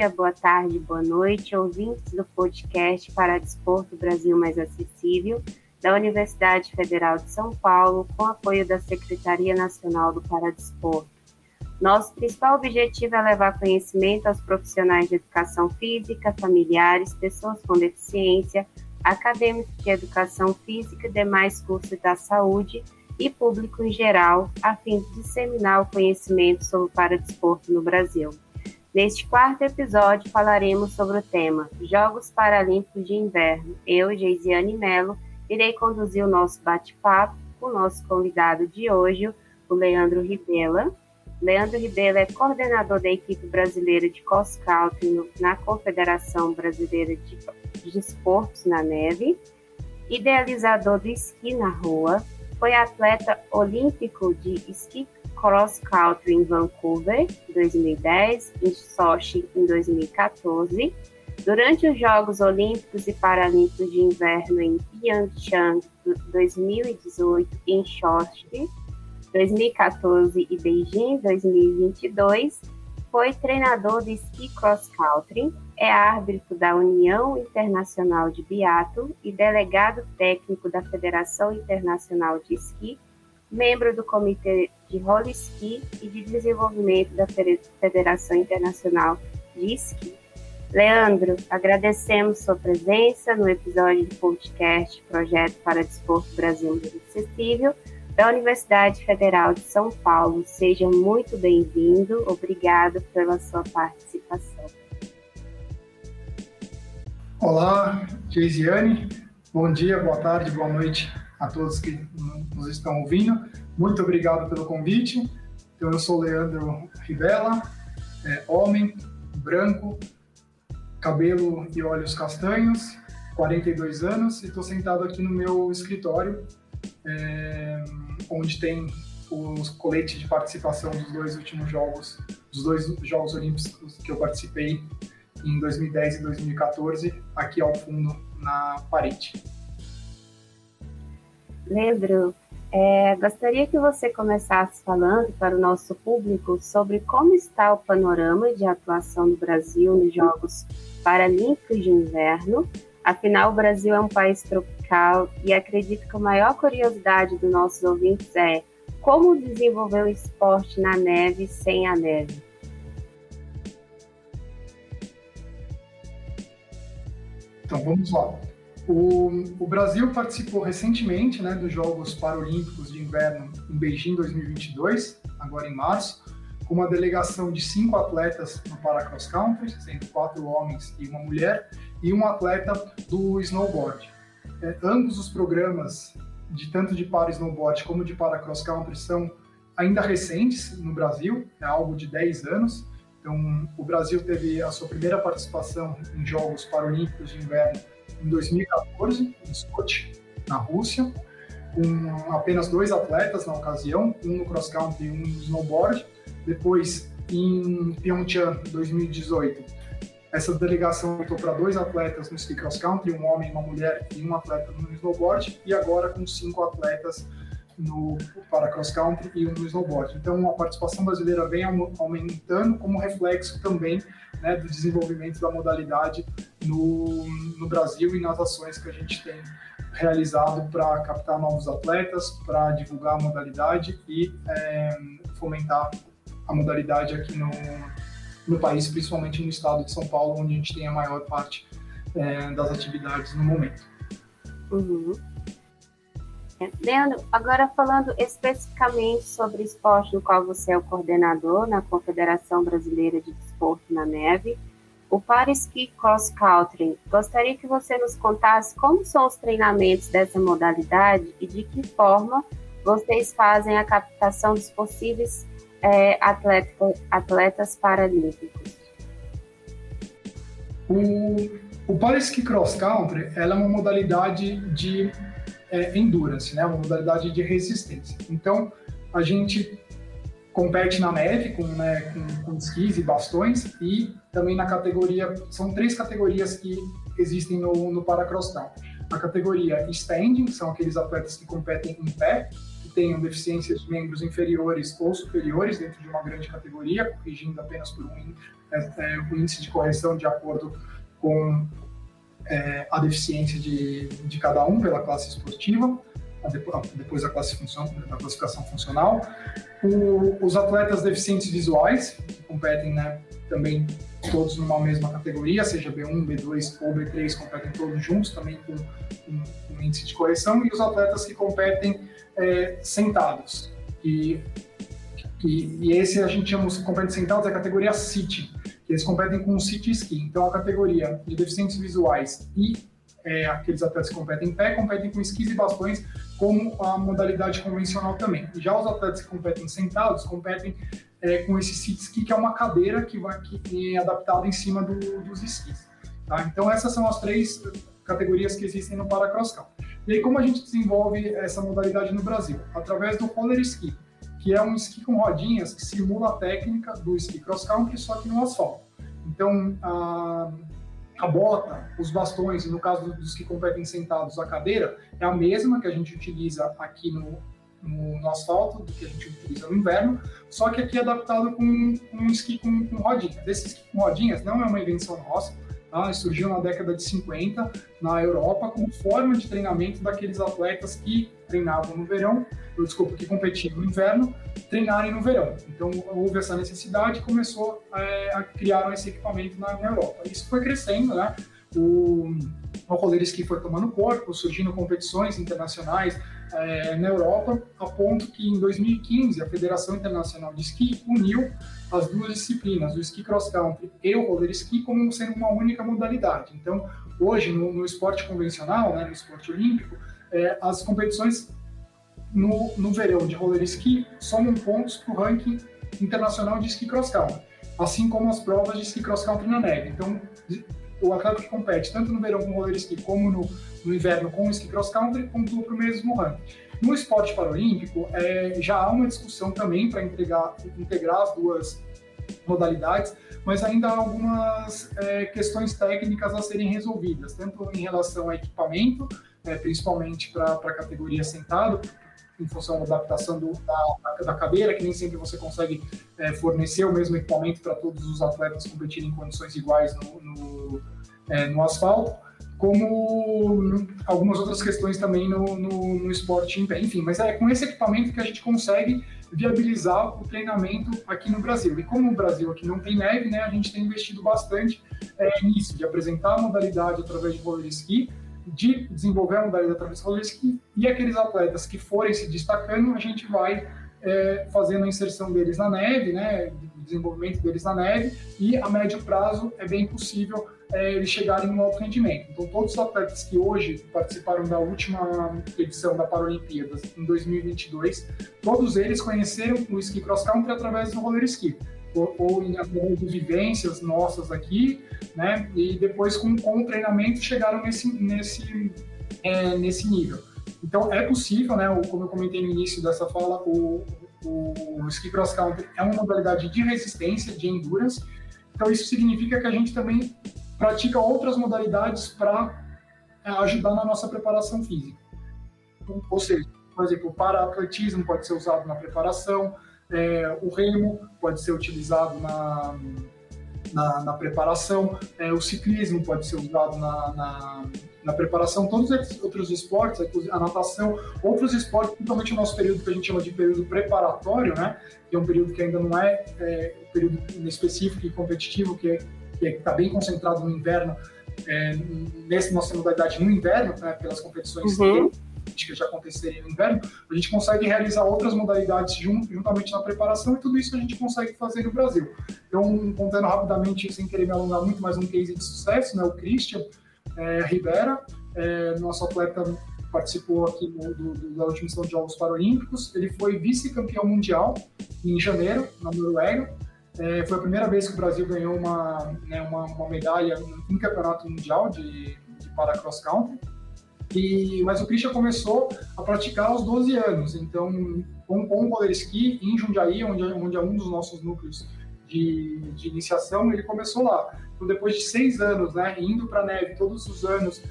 dia, boa tarde, boa noite, ouvintes do podcast para Desporto Brasil Mais Acessível, da Universidade Federal de São Paulo, com apoio da Secretaria Nacional do Paradesporto. Nosso principal objetivo é levar conhecimento aos profissionais de educação física, familiares, pessoas com deficiência, acadêmicos de educação física e demais cursos da saúde e público em geral, a fim de disseminar o conhecimento sobre o paradesporto no Brasil. Neste quarto episódio, falaremos sobre o tema Jogos Paralímpicos de Inverno. Eu, Geisiane Mello, irei conduzir o nosso bate-papo com o nosso convidado de hoje, o Leandro Ribela, Leandro Ribeiro é coordenador da equipe brasileira de cross country na Confederação Brasileira de, de Esportes na Neve, idealizador do esqui na rua, foi atleta olímpico de esqui cross country em Vancouver em 2010, em Sochi em 2014. Durante os Jogos Olímpicos e Paralímpicos de Inverno em Pyeongchang 2018 e em Sochi 2014 e Beijing 2022, foi treinador de ski cross country, é árbitro da União Internacional de Biatlo e delegado técnico da Federação Internacional de Esqui, membro do Comitê de Roller Ski e de Desenvolvimento da Federação Internacional de Esqui. Leandro, agradecemos sua presença no episódio do podcast Projeto para Desporto Brasil Acessível da Universidade Federal de São Paulo. Seja muito bem-vindo. Obrigado pela sua participação. Olá, Geisiane. Bom dia, boa tarde, boa noite a todos que nos estão ouvindo. Muito obrigado pelo convite. Então, eu sou Leandro Rivela, é, homem, branco, cabelo e olhos castanhos, 42 anos, e estou sentado aqui no meu escritório é, onde tem os coletes de participação dos dois últimos jogos, dos dois Jogos Olímpicos que eu participei em 2010 e 2014, aqui ao fundo na parede. Leandro, é, gostaria que você começasse falando para o nosso público sobre como está o panorama de atuação do Brasil nos Jogos Paralímpicos de Inverno. Afinal, o Brasil é um país tropical e acredito que a maior curiosidade dos nossos ouvintes é como desenvolver o esporte na neve sem a neve. Então vamos lá. O, o Brasil participou recentemente né, dos Jogos Paralímpicos de Inverno em Beijing 2022, agora em março, com uma delegação de cinco atletas no Paracross Country, sendo quatro homens e uma mulher, e um atleta do snowboard é, ambos os programas, de tanto de para snowboard como de para cross country, são ainda recentes no Brasil, é algo de 10 anos. Então, o Brasil teve a sua primeira participação em Jogos Paralímpicos de Inverno em 2014, em Sochi, na Rússia, com apenas dois atletas na ocasião, um no cross country e um no snowboard. Depois, em Pyeongchang, 2018, essa delegação voltou para dois atletas no ski cross country, um homem, uma mulher e um atleta no snowboard, e agora com cinco atletas no para cross country e um no snowboard. Então a participação brasileira vem aumentando como reflexo também né, do desenvolvimento da modalidade no, no Brasil e nas ações que a gente tem realizado para captar novos atletas, para divulgar a modalidade e é, fomentar a modalidade aqui no, no país, principalmente no estado de São Paulo, onde a gente tem a maior parte é, das atividades no momento. Uhum. Leandro, agora falando especificamente sobre esporte no qual você é o coordenador na Confederação Brasileira de Desporto na Neve, o Paraski Cross Country, gostaria que você nos contasse como são os treinamentos dessa modalidade e de que forma vocês fazem a captação dos possíveis é, atleta, atletas paralímpicos? O, o Paraski Cross Country é uma modalidade de é, endurance, né? uma modalidade de resistência. Então, a gente compete na neve com, né, com, com esquis e bastões e também na categoria, são três categorias que existem no, no Paracross. A categoria standing, são aqueles atletas que competem em pé, que tenham deficiências de membros inferiores ou superiores dentro de uma grande categoria, corrigindo apenas por um, é, é, um índice de correção de acordo com é, a deficiência de, de cada um pela classe esportiva, depois da, da classificação funcional. O, os atletas deficientes visuais, que competem né, também todos numa mesma categoria, seja B1, B2 ou B3, competem todos juntos, também com, com, com índice de correção, e os atletas que competem é, sentados. E, e, e, esse a gente chama de competentes sentados, é a categoria City, eles competem com o City Ski. Então, a categoria de deficientes visuais e é, aqueles atletas que competem em pé competem com esquis e bastões, como a modalidade convencional também. Já os atletas que competem sentados competem é, com esse sit ski, que é uma cadeira que vai que é adaptada em cima do, dos esquis. Tá? Então essas são as três categorias que existem no paracross country. E aí como a gente desenvolve essa modalidade no Brasil? Através do roller ski, que é um esqui com rodinhas que simula a técnica do esqui cross country, só que no asfalto. Então a a bota, os bastões, no caso dos que competem sentados, a cadeira, é a mesma que a gente utiliza aqui no, no, no asfalto, do que a gente utiliza no inverno, só que aqui é adaptado com um esqui com, com rodinhas. Esse esqui com rodinhas não é uma invenção nossa, tá? surgiu na década de 50 na Europa como forma de treinamento daqueles atletas que treinavam no verão, desculpa, que competiam no inverno, treinarem no verão. Então houve essa necessidade e começou é, a criar esse equipamento na, na, Europa. Isso foi crescendo, né? O, o roller foi tomando corpo, surgindo competições internacionais é, na Europa, a ponto que em 2015 a Federação Internacional de Esqui uniu as duas disciplinas, o esqui cross country e o roller ski, como sendo uma única modalidade. Então, hoje no, no esporte convencional, né, no esporte olímpico, é, as competições no, no verão de roller ski somam pontos para o ranking internacional de esqui cross country, assim como as provas de esqui cross country na neve. Então, o atleta que compete tanto no verão com roller ski como no, no inverno com esqui cross country pontua para o mesmo ranking. No esporte paralímpico, é, já há uma discussão também para integrar, integrar as duas modalidades, mas ainda há algumas é, questões técnicas a serem resolvidas, tanto em relação a equipamento, é, principalmente para a categoria sentado, em função da adaptação do, da, da, cadeira, que nem sempre você consegue é, fornecer o mesmo equipamento para todos os atletas competirem em condições iguais no, no, é, no asfalto, como algumas outras questões também no, no, no, esporte em pé. Enfim, mas é com esse equipamento que a gente consegue viabilizar o treinamento aqui no Brasil. E como o Brasil aqui não tem neve, né, a gente tem investido bastante é, nisso, de apresentar a modalidade através de roller ski, de desenvolver a modalidade através de roller ski, e aqueles atletas que forem se destacando, a gente vai é, fazendo a inserção deles na neve, né, o desenvolvimento deles na neve, e a médio prazo é bem possível é, eles chegarem no alto rendimento. Então, todos os atletas que hoje participaram da última edição da Paralimpíadas em 2022, todos eles conheceram o esqui cross country através do roller ski, ou, ou através vivências nossas aqui, né? E depois com, com o treinamento chegaram nesse nesse é, nesse nível. Então é possível, né? Como eu comentei no início dessa fala, o, o, o ski cross country é uma modalidade de resistência, de endurance. Então isso significa que a gente também pratica outras modalidades para é, ajudar na nossa preparação física. Ou seja, por exemplo, o para-atletismo pode ser usado na preparação, é, o remo pode ser utilizado na, na, na preparação, é, o ciclismo pode ser usado na, na, na, preparação, todos esses outros esportes, a natação, outros esportes, principalmente o nosso período que a gente chama de período preparatório, né, que é um período que ainda não é, é um período específico e competitivo, que é que está bem concentrado no inverno, é, nessa nossa modalidade no inverno, né, pelas competições uhum. que já aconteceriam no inverno, a gente consegue realizar outras modalidades juntamente na preparação e tudo isso a gente consegue fazer no Brasil. Então, contando rapidamente, sem querer me alongar muito, mais um case de sucesso, né, o Christian é, Rivera, é, nosso atleta participou aqui do, do, da última edição de Jogos Paralímpicos, ele foi vice-campeão mundial em janeiro, na Noruega, é, foi a primeira vez que o Brasil ganhou uma, né, uma, uma, medalha em campeonato mundial de, de para cross country. E, mas o Christian começou a praticar aos 12 anos, então com, com o roller ski em Jundiaí, onde, onde é um dos nossos núcleos de, de iniciação, ele começou lá. Então depois de seis anos, né, indo para a neve todos os anos,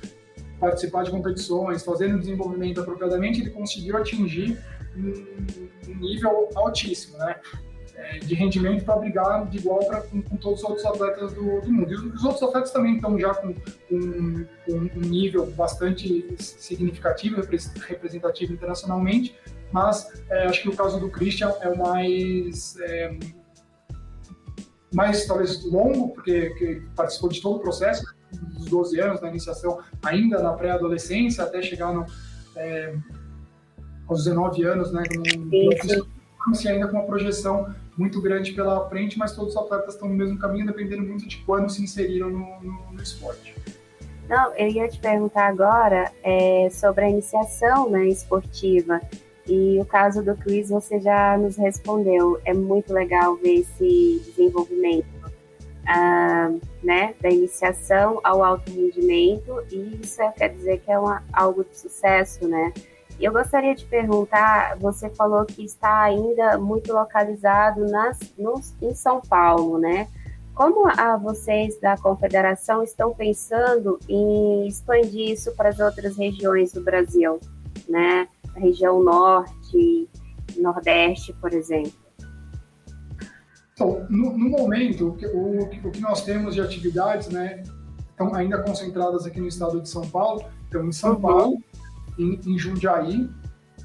participar de competições, fazendo desenvolvimento apropriadamente, ele conseguiu atingir um, um nível altíssimo, né? É, de rendimento para brigar de igual pra, com, com, todos os outros atletas do, do mundo. E os, os, outros atletas também estão já com, com, com, um nível bastante significativo, representativo internacionalmente, mas é, acho que o caso do Christian é o mais. É, mais talvez longo, porque participou de todo o processo, dos 12 anos, na iniciação, ainda na pré-adolescência, até chegar no, é, aos 19 anos, né, no, ainda com uma projeção muito grande pela frente, mas todos os atletas estão no mesmo caminho, dependendo muito de quando se inseriram no, no, no esporte. Não, eu ia te perguntar agora é, sobre a iniciação né, esportiva. E o caso do Chris você já nos respondeu. É muito legal ver esse desenvolvimento ah, né, da iniciação ao alto rendimento, e isso é, quer dizer que é uma, algo de sucesso, né? Eu gostaria de perguntar, você falou que está ainda muito localizado nas, em São Paulo, né? Como a, vocês da Confederação estão pensando em expandir isso para as outras regiões do Brasil, né? A região norte, nordeste, por exemplo? Então, no, no momento, o que, o, o que, nós temos de atividades, né, estão ainda concentradas aqui no estado de São Paulo, então em São uhum. Paulo, em, em Jundiaí,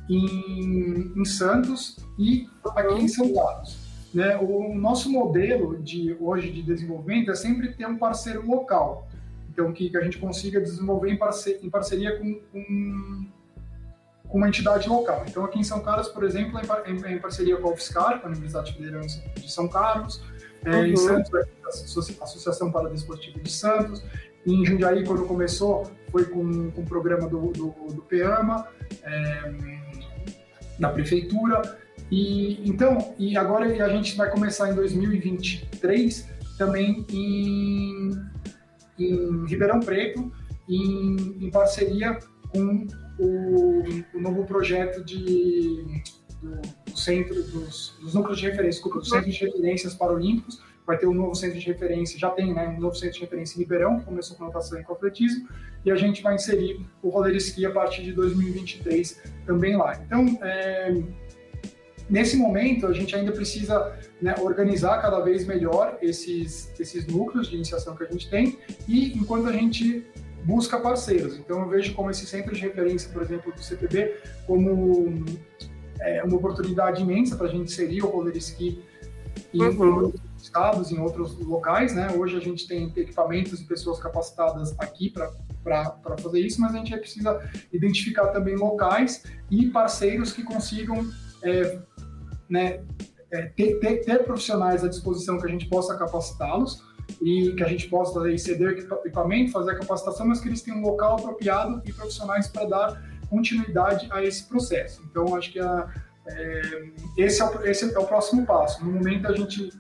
em, em, Santos e aqui em São Carlos. Né, o nosso modelo de hoje de desenvolvimento é sempre ter um parceiro local, então que, que a gente consiga desenvolver em, parce, em parceria com, com com uma entidade local. Então, aqui em São Carlos, por exemplo, é em, em parceria com a UFSCar, com a Universidade Federal de São Carlos, é, uhum. em Santos, a Associação Paradesportiva de Santos, em Jundiaí, quando começou, foi com, com o programa do, do, do PEAMA, é, da Prefeitura, e então, e agora a gente vai começar em 2023 também em, em Ribeirão Preto, em, em parceria com o, o novo projeto de, do, do centro dos, dos, núcleos de referência, desculpa, dos de referências paralímpicos, vai ter um novo centro de referência, já tem, né, um novo centro de referência em Ribeirão, que começou com natação e com atletismo, e a gente vai inserir o roller ski a partir de 2023 também lá. Então, é, nesse momento, a gente ainda precisa né, organizar cada vez melhor esses, esses núcleos de iniciação que a gente tem, e enquanto a gente busca parceiros. Então, eu vejo como esse centro de referência, por exemplo, do CPB, como é, uma oportunidade imensa para a gente inserir o roller ski em uhum. Estados, em outros locais. Né? Hoje a gente tem equipamentos e pessoas capacitadas aqui para fazer isso, mas a gente precisa identificar também locais e parceiros que consigam é, né, é, ter, ter, ter profissionais à disposição que a gente possa capacitá-los e que a gente possa ceder equipamento, fazer a capacitação, mas que eles tenham um local apropriado e profissionais para dar continuidade a esse processo. Então, acho que a, é, esse, é o, esse é o próximo passo. No momento, a gente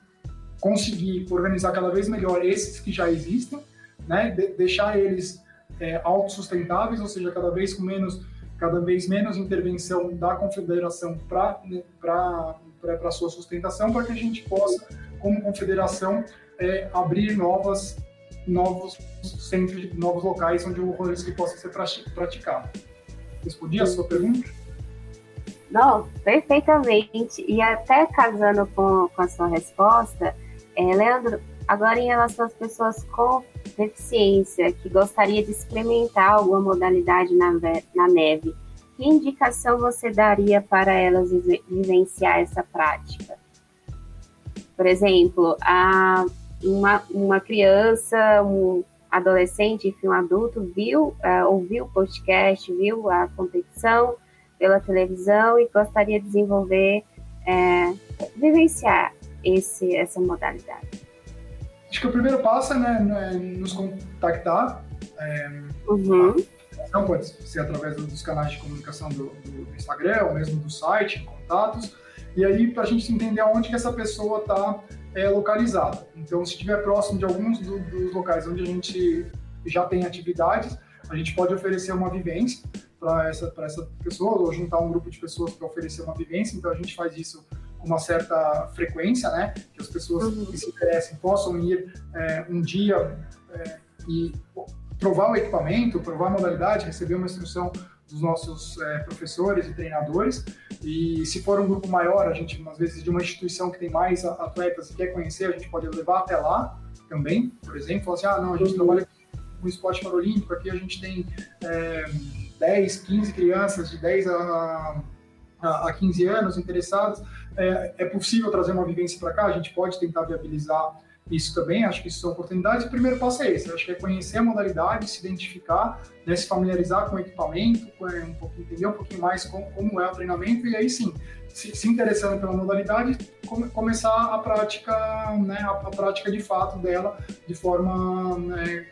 conseguir organizar cada vez melhor esses que já existem, né, de, deixar eles é, autossustentáveis, ou seja, cada vez com menos cada vez menos intervenção da confederação para né, para sua sustentação, para que a gente possa, como confederação, é, abrir novas, novos centros, novos locais onde o rolê possa ser praticado. Respondi a sua pergunta? Não, perfeitamente. E até casando com, com a sua resposta, é, Leandro, agora em relação às pessoas com deficiência que gostaria de experimentar alguma modalidade na, na neve, que indicação você daria para elas vivenciar essa prática? Por exemplo, a uma, uma criança, um adolescente, enfim, um adulto, viu, uh, ouviu o podcast, viu a competição pela televisão e gostaria de desenvolver, uh, vivenciar esse, essa modalidade. Acho que o primeiro passo é, né, é nos contactar. É, uhum. Não pode ser através dos canais de comunicação do, do Instagram, ou mesmo do site, contatos. E aí, para a gente entender aonde que essa pessoa está é, localizada. Então, se estiver próximo de alguns do, dos locais onde a gente já tem atividades, a gente pode oferecer uma vivência para essa, essa pessoa, ou juntar um grupo de pessoas para oferecer uma vivência. Então, a gente faz isso uma certa frequência, né? Que as pessoas uhum. que se interessem possam ir é, um dia é, e provar o equipamento, provar a modalidade, receber uma instrução dos nossos é, professores e treinadores. E se for um grupo maior, a gente, às vezes, de uma instituição que tem mais atletas e quer conhecer, a gente pode levar até lá também, por exemplo, falar assim, ah, não, a gente uhum. trabalha com esporte paralímpico, aqui a gente tem é, 10, 15 crianças de 10 a, a 15 anos interessadas, é, é possível trazer uma vivência para cá, a gente pode tentar viabilizar isso também, acho que isso são oportunidades. O primeiro passo é esse, acho que é conhecer a modalidade, se identificar, né, se familiarizar com o equipamento, é, um pouquinho, entender um pouquinho mais como, como, é o treinamento e aí sim, se, se interessando pela modalidade, come, começar a prática, né, a, a, prática de fato dela de forma né,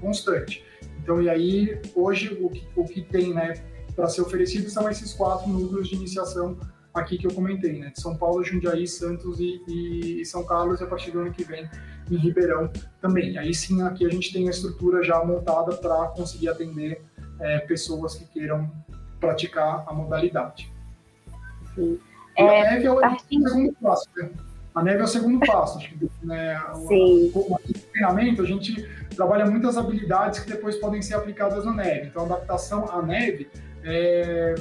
constante. Então, e aí, hoje, o que, o que tem né, para ser oferecido são esses quatro núcleos de iniciação aqui que eu comentei, né? De São Paulo, Jundiaí, Santos e, e, São Carlos, e a partir do ano que vem em Ribeirão também. Aí sim, aqui a gente tem a estrutura já montada para conseguir atender é, pessoas que queiram praticar a modalidade. Sim. E é, a neve é o, partindo... segundo passo, né? A neve é o segundo passo. Acho que, né, Sim. O, o treinamento, a gente trabalha muitas habilidades que depois podem ser aplicadas na neve. Então, a adaptação à neve é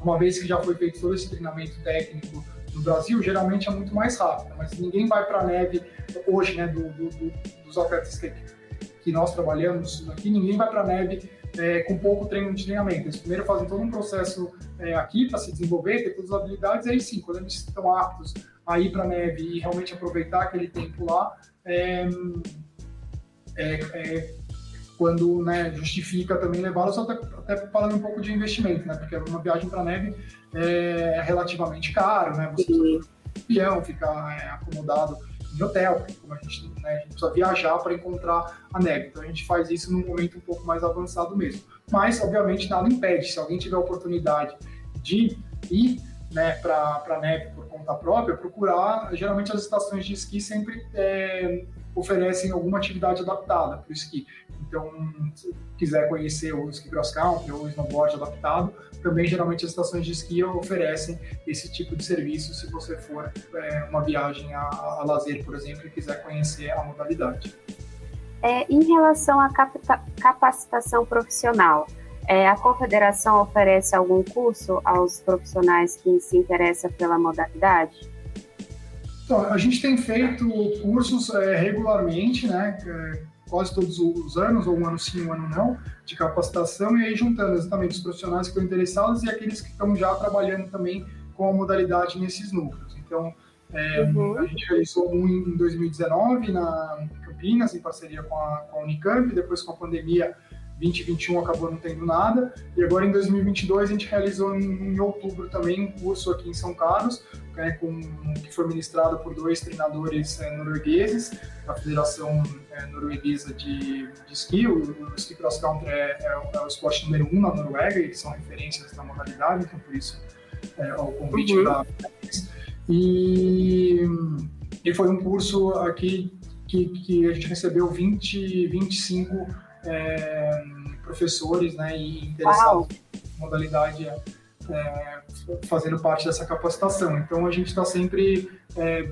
uma vez que já foi feito todo esse treinamento técnico no Brasil, geralmente é muito mais rápido. Mas ninguém vai para a neve hoje, né, do, do, do, dos atletas que, que nós trabalhamos aqui, ninguém vai para a neve é, com pouco treino de treinamento. Eles primeiro fazem todo um processo é, aqui para se desenvolver, ter todas as habilidades, aí sim, quando eles estão aptos a ir para a neve e realmente aproveitar aquele tempo lá, é, é, é quando né, justifica também levá-los, até, até, falando um pouco de investimento, né? Porque uma viagem para neve é relativamente caro, né? Você precisa avião, ficar é, acomodado em hotel, como a gente, né, a gente precisa viajar para encontrar a neve. Então a gente faz isso num momento um pouco mais avançado mesmo. Mas, obviamente, nada impede. Se alguém tiver a oportunidade de ir né, para a neve por conta própria, procurar. Geralmente as estações de esqui sempre é, oferecem alguma atividade adaptada para o esqui. Então, se quiser conhecer o ski cross country ou o snowboard adaptado, também geralmente as estações de esqui oferecem esse tipo de serviço se você for é, uma viagem a, a, lazer, por exemplo, e quiser conhecer a modalidade. É, em relação à capacitação profissional, é, a confederação oferece algum curso aos profissionais que se interessam pela modalidade? Então, a gente tem feito cursos é, regularmente, né? É, quase todos os anos, ou um ano sim, um ano não, de capacitação, e aí juntando exatamente os profissionais que estão interessados e aqueles que estão já trabalhando também com a modalidade nesses núcleos. Então, é, uhum. a gente realizou um em 2019 na Campinas, em parceria com a, com a Unicamp, depois com a pandemia 2021 acabou não tendo nada, e agora em 2022 a gente realizou em, em outubro também um curso aqui em São Carlos, né, com, que foi ministrado por dois treinadores é, noruegueses, da Federação é, Norueguesa de, de Esqui, o, o Ski Cross Country é, é, é, o esporte número um na Noruega, e eles são referências da modalidade, então por isso é, o convite uhum. da e, e foi um curso aqui que, que a gente recebeu 20, 25 é, professores né, e interessados na modalidade é, fazendo parte dessa capacitação. Então a gente está sempre é,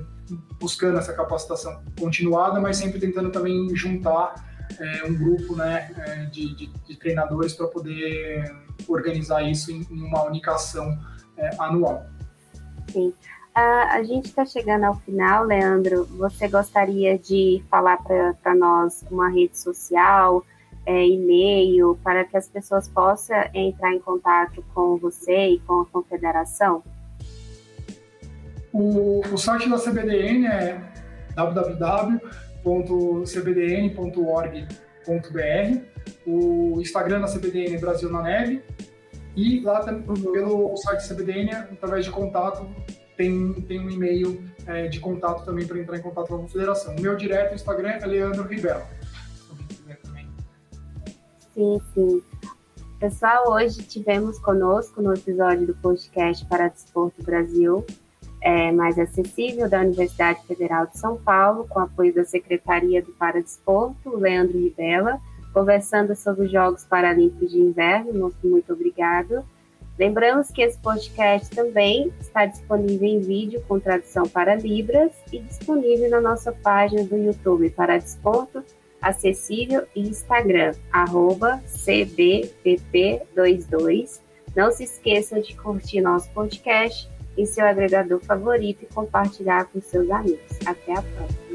buscando essa capacitação continuada, mas sempre tentando também juntar é, um grupo né, é, de, de, de, treinadores para poder organizar isso em, em uma única ação é, anual. Sim. Uh, a gente está chegando ao final, Leandro. Você gostaria de falar para nós uma rede social, é, e-mail, para que as pessoas possam entrar em contato com você e com a confederação? O, o site da CBDN é www.cbdn.org.br, o Instagram da CBDN é Brasil na Neve, e lá uhum. pelo site CBDN, através de contato, tem, tem um e-mail é, de contato também para entrar em contato com a confederação. O meu direto Instagram é Leandro Ribela. Sim, sim. Pessoal, hoje tivemos conosco no episódio do podcast para Desporto Brasil, é, mais acessível da Universidade Federal de São Paulo, com apoio da Secretaria do Paradesporto, Leandro Ribela, conversando sobre os Jogos Paralímpicos de Inverno. Nosso muito obrigado. Lembramos que esse podcast também está disponível em vídeo com tradução para Libras e disponível na nossa página do YouTube para Desporto acessível Instagram, arroba CBPP22. Não se esqueçam de curtir nosso podcast em seu agregador favorito e compartilhar com seus amigos. Até a próxima!